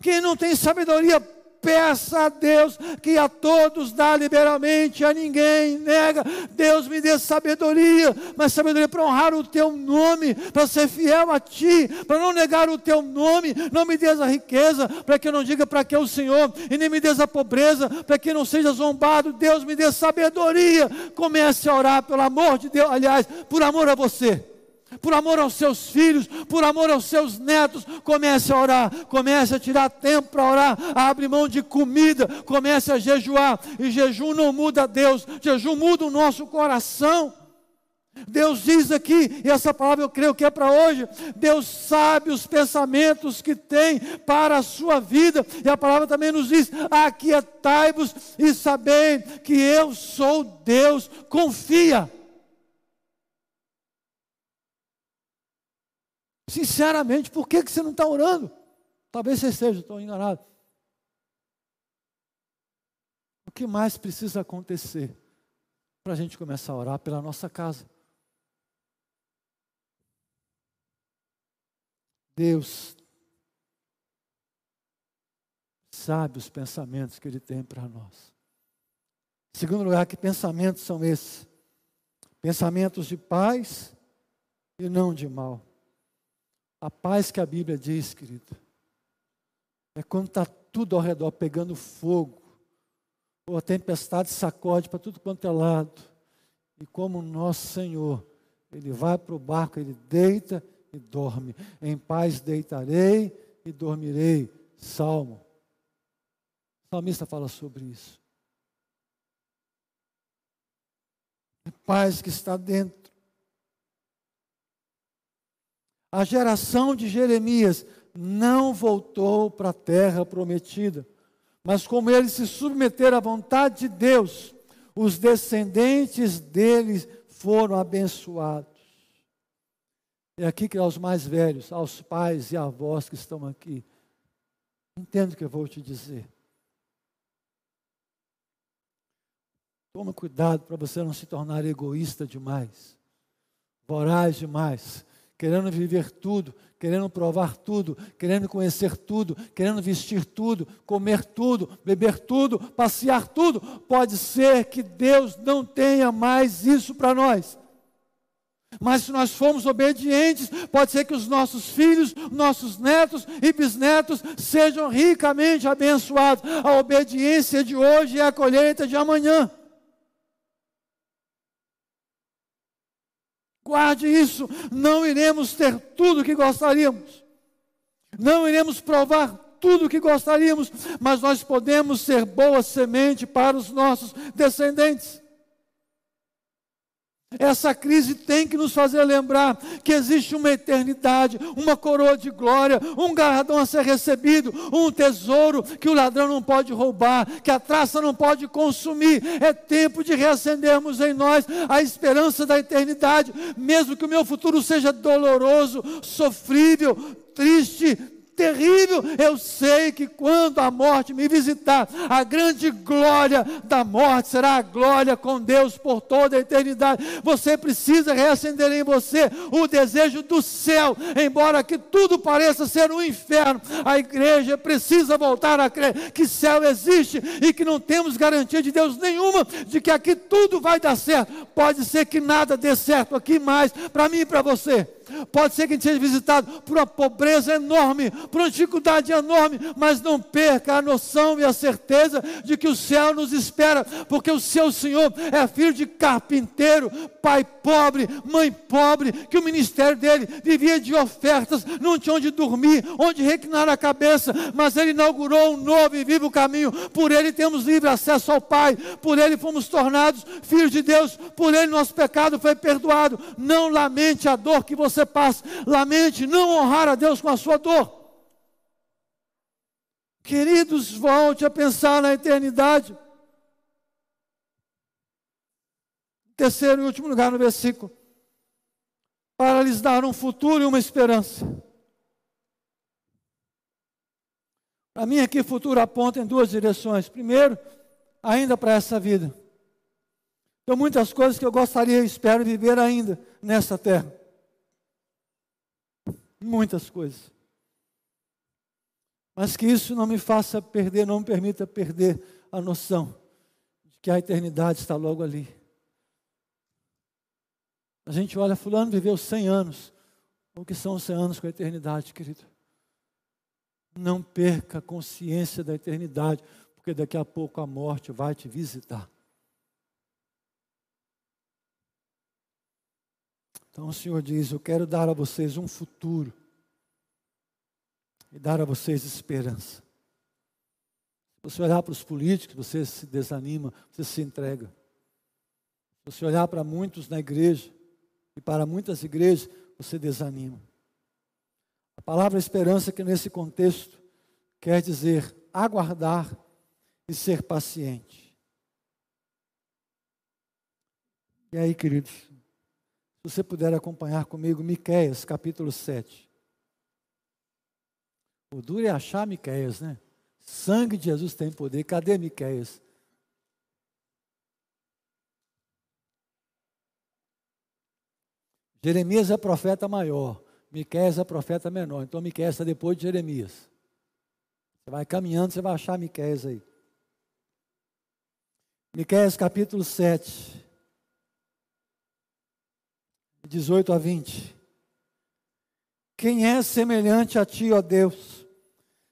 Quem não tem sabedoria, peça a Deus que a todos dá liberalmente, a ninguém nega. Deus me dê sabedoria, mas sabedoria para honrar o teu nome, para ser fiel a ti, para não negar o teu nome. Não me des a riqueza, para que eu não diga para que é o Senhor, e nem me des a pobreza, para que não seja zombado. Deus me dê sabedoria. Comece a orar pelo amor de Deus, aliás, por amor a você por amor aos seus filhos, por amor aos seus netos, comece a orar, comece a tirar tempo para orar, abre mão de comida, comece a jejuar, e jejum não muda Deus, jejum muda o nosso coração. Deus diz aqui, e essa palavra eu creio que é para hoje. Deus sabe os pensamentos que tem para a sua vida, e a palavra também nos diz: aquietai-vos e sabei que eu sou Deus, confia. Sinceramente, por que, que você não está orando? Talvez você esteja, estou enganado. O que mais precisa acontecer para a gente começar a orar pela nossa casa? Deus sabe os pensamentos que Ele tem para nós. Segundo lugar, que pensamentos são esses? Pensamentos de paz e não de mal. A paz que a Bíblia diz, querido, é quando está tudo ao redor pegando fogo, ou a tempestade sacode para tudo quanto é lado, e como o nosso Senhor, Ele vai para o barco, Ele deita e dorme. Em paz deitarei e dormirei. Salmo. O salmista fala sobre isso. É paz que está dentro a geração de Jeremias não voltou para a terra prometida, mas como eles se submeteram à vontade de Deus, os descendentes deles foram abençoados. É aqui que aos mais velhos, aos pais e avós que estão aqui, entendo o que eu vou te dizer. Toma cuidado para você não se tornar egoísta demais, voraz demais, querendo viver tudo, querendo provar tudo, querendo conhecer tudo, querendo vestir tudo, comer tudo, beber tudo, passear tudo. Pode ser que Deus não tenha mais isso para nós. Mas se nós formos obedientes, pode ser que os nossos filhos, nossos netos e bisnetos sejam ricamente abençoados. A obediência de hoje é a colheita de amanhã. Guarde isso, não iremos ter tudo o que gostaríamos, não iremos provar tudo o que gostaríamos, mas nós podemos ser boa semente para os nossos descendentes. Essa crise tem que nos fazer lembrar que existe uma eternidade, uma coroa de glória, um galardão a ser recebido, um tesouro que o ladrão não pode roubar, que a traça não pode consumir. É tempo de reacendermos em nós a esperança da eternidade, mesmo que o meu futuro seja doloroso, sofrível, triste, terrível. Eu sei que quando a morte me visitar, a grande glória da morte será a glória com Deus por toda a eternidade. Você precisa reacender em você o desejo do céu, embora que tudo pareça ser um inferno. A igreja precisa voltar a crer que céu existe e que não temos garantia de Deus nenhuma de que aqui tudo vai dar certo. Pode ser que nada dê certo aqui mais para mim e para você Pode ser que a gente seja visitado por uma pobreza enorme, por uma dificuldade enorme, mas não perca a noção e a certeza de que o céu nos espera, porque o seu Senhor é filho de carpinteiro, pai pobre, mãe pobre, que o ministério dele vivia de ofertas, não tinha onde dormir, onde reclinar a cabeça, mas ele inaugurou um novo e vivo caminho. Por ele temos livre acesso ao Pai, por ele fomos tornados filhos de Deus, por ele nosso pecado foi perdoado. Não lamente a dor que você passa, lamente não honrar a Deus com a sua dor. Queridos, volte a pensar na eternidade. Terceiro e último lugar no versículo. Para lhes dar um futuro e uma esperança. Para mim, aqui, futuro aponta em duas direções. Primeiro, ainda para essa vida. Tem muitas coisas que eu gostaria e espero viver ainda nessa terra. Muitas coisas. Mas que isso não me faça perder, não me permita perder a noção de que a eternidade está logo ali. A gente olha, fulano viveu 100 anos. O que são 100 anos com a eternidade, querido? Não perca a consciência da eternidade, porque daqui a pouco a morte vai te visitar. Então o Senhor diz: Eu quero dar a vocês um futuro e dar a vocês esperança. Se você olhar para os políticos, você se desanima, você se entrega. Se você olhar para muitos na igreja, e para muitas igrejas você desanima. A palavra esperança, que nesse contexto quer dizer aguardar e ser paciente. E aí, queridos, se você puder acompanhar comigo, Miqueias, capítulo 7. O duro é achar Miqueias, né? Sangue de Jesus tem poder. Cadê Miqueias? Jeremias é profeta maior, Miqueias é profeta menor. Então Miqueias está depois de Jeremias. Você vai caminhando, você vai achar Miqueias aí. Miqueias capítulo 7, 18 a 20. Quem é semelhante a ti, ó Deus,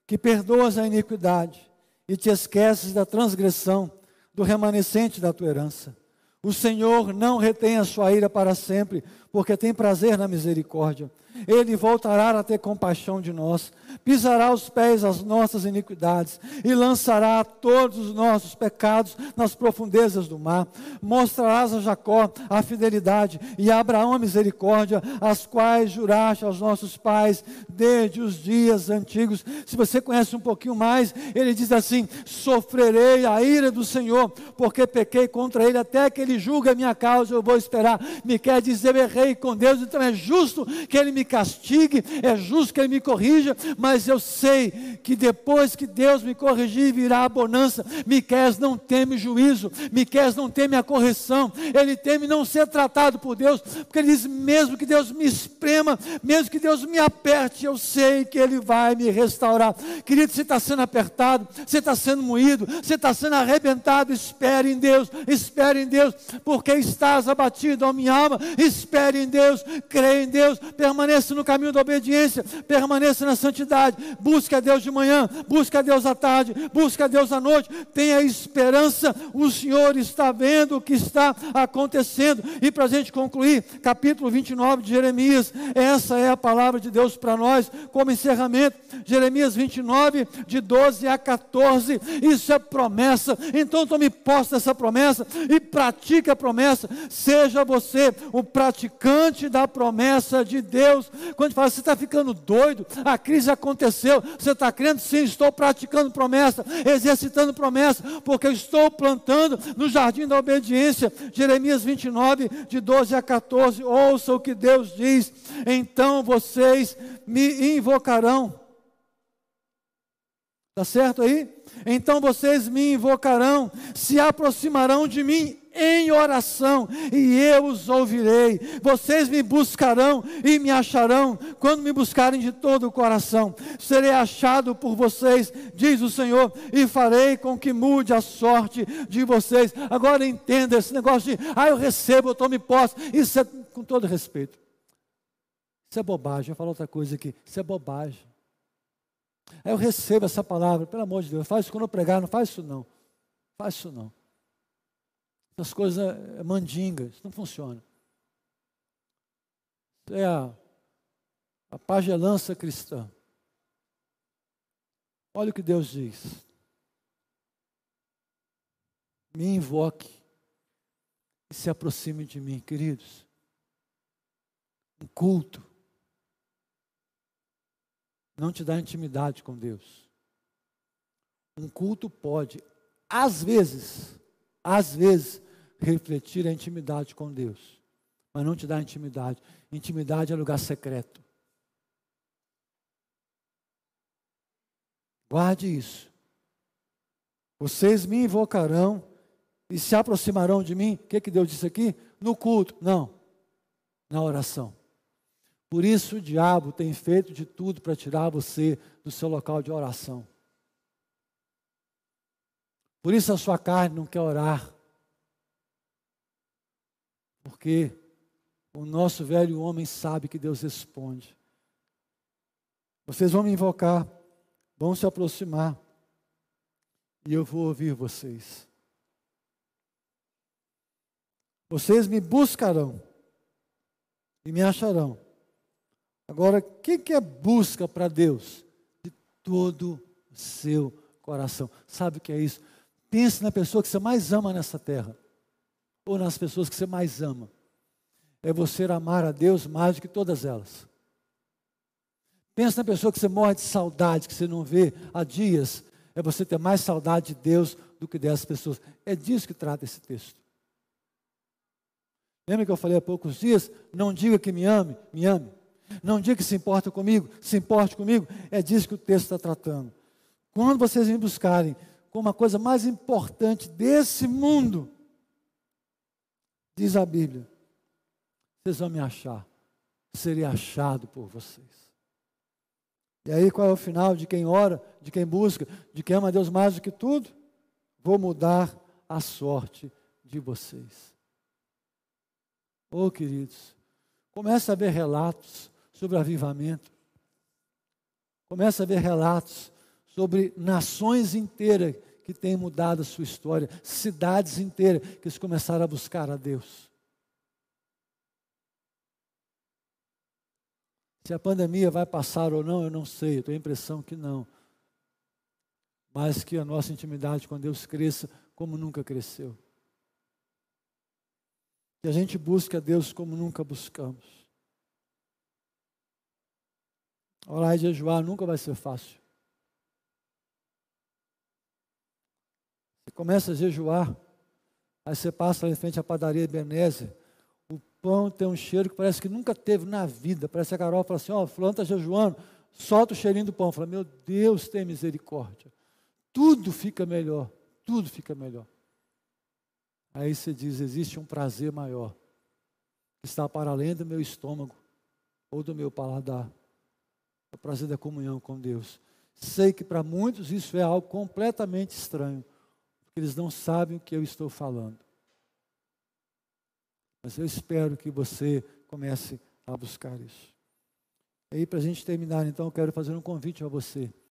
que perdoas a iniquidade e te esqueces da transgressão do remanescente da tua herança? O Senhor não retém a sua ira para sempre, porque tem prazer na misericórdia. Ele voltará a ter compaixão de nós, pisará os pés às nossas iniquidades e lançará todos os nossos pecados nas profundezas do mar. Mostrarás a Jacó a fidelidade e a Abraão a misericórdia, as quais juraste aos nossos pais desde os dias antigos. Se você conhece um pouquinho mais, ele diz assim: Sofrerei a ira do Senhor, porque pequei contra ele, até que ele julgue a minha causa, eu vou esperar. Me quer dizer, errei com Deus, então é justo que ele me castigue, é justo que Ele me corrija, mas eu sei que depois que Deus me corrigir, virá a bonança. Miqués não teme juízo, Miqués não teme a correção, ele teme não ser tratado por Deus, porque ele diz: mesmo que Deus me esprema, mesmo que Deus me aperte, eu sei que Ele vai me restaurar. Querido, você está sendo apertado, você está sendo moído, você está sendo arrebentado, espere em Deus, espere em Deus, porque estás abatido, ó minha alma, espere em Deus, creia em Deus, permaneça permaneça no caminho da obediência, permaneça na santidade, busque a Deus de manhã, busque a Deus à tarde, busque a Deus à noite, tenha esperança, o Senhor está vendo o que está acontecendo. E para a gente concluir, capítulo 29 de Jeremias, essa é a palavra de Deus para nós, como encerramento, Jeremias 29, de 12 a 14, isso é promessa, então tome posse dessa promessa e pratique a promessa, seja você o praticante da promessa de Deus, quando fala, você está ficando doido, a crise aconteceu, você está crendo? Sim, estou praticando promessa, exercitando promessa, porque estou plantando no jardim da obediência. Jeremias 29, de 12 a 14. Ouça o que Deus diz: então vocês me invocarão. Está certo aí? Então vocês me invocarão, se aproximarão de mim em oração, e eu os ouvirei. Vocês me buscarão e me acharão quando me buscarem de todo o coração. Serei achado por vocês, diz o Senhor, e farei com que mude a sorte de vocês. Agora entenda esse negócio de, ah, eu recebo, eu tome posse. Isso é com todo respeito. Isso é bobagem. Eu falo outra coisa aqui. Isso é bobagem. Aí eu recebo essa palavra, pelo amor de Deus, faz isso quando eu pregar, não faz isso não. Faz isso não. Essas coisas é mandinga, isso não funciona. É a, a pagelança cristã. Olha o que Deus diz. Me invoque e se aproxime de mim, queridos. Um culto não te dá intimidade com Deus. Um culto pode, às vezes, às vezes, refletir a intimidade com Deus, mas não te dá intimidade. Intimidade é lugar secreto. Guarde isso. Vocês me invocarão e se aproximarão de mim. O que, que Deus disse aqui? No culto. Não. Na oração. Por isso o diabo tem feito de tudo para tirar você do seu local de oração. Por isso a sua carne não quer orar. Porque o nosso velho homem sabe que Deus responde. Vocês vão me invocar, vão se aproximar, e eu vou ouvir vocês. Vocês me buscarão e me acharão Agora, o que, que é busca para Deus? De todo o seu coração. Sabe o que é isso? Pense na pessoa que você mais ama nessa terra, ou nas pessoas que você mais ama. É você amar a Deus mais do que todas elas. Pense na pessoa que você morre de saudade, que você não vê há dias. É você ter mais saudade de Deus do que dessas pessoas. É disso que trata esse texto. Lembra que eu falei há poucos dias? Não diga que me ame, me ame. Não diga que se importa comigo, se importe comigo. É disso que o texto está tratando. Quando vocês me buscarem como a coisa mais importante desse mundo, diz a Bíblia, vocês vão me achar. Serei achado por vocês. E aí qual é o final de quem ora, de quem busca, de quem ama Deus mais do que tudo? Vou mudar a sorte de vocês. Oh, queridos, começa a ver relatos sobre avivamento. Começa a ver relatos sobre nações inteiras que têm mudado a sua história, cidades inteiras que começaram a buscar a Deus. Se a pandemia vai passar ou não, eu não sei, eu tenho a impressão que não. Mas que a nossa intimidade com Deus cresça como nunca cresceu. Que a gente busque a Deus como nunca buscamos. Orar e jejuar nunca vai ser fácil. Você começa a jejuar, aí você passa em frente à padaria Ebenezer, o pão tem um cheiro que parece que nunca teve na vida. Parece que a Carol fala assim: Ó, oh, Fulano está jejuando, solta o cheirinho do pão. Fala, meu Deus, tem misericórdia. Tudo fica melhor, tudo fica melhor. Aí você diz: existe um prazer maior, que está para além do meu estômago ou do meu paladar o prazer da comunhão com Deus. Sei que para muitos isso é algo completamente estranho, eles não sabem o que eu estou falando. Mas eu espero que você comece a buscar isso. E aí, para a gente terminar, então, eu quero fazer um convite a você.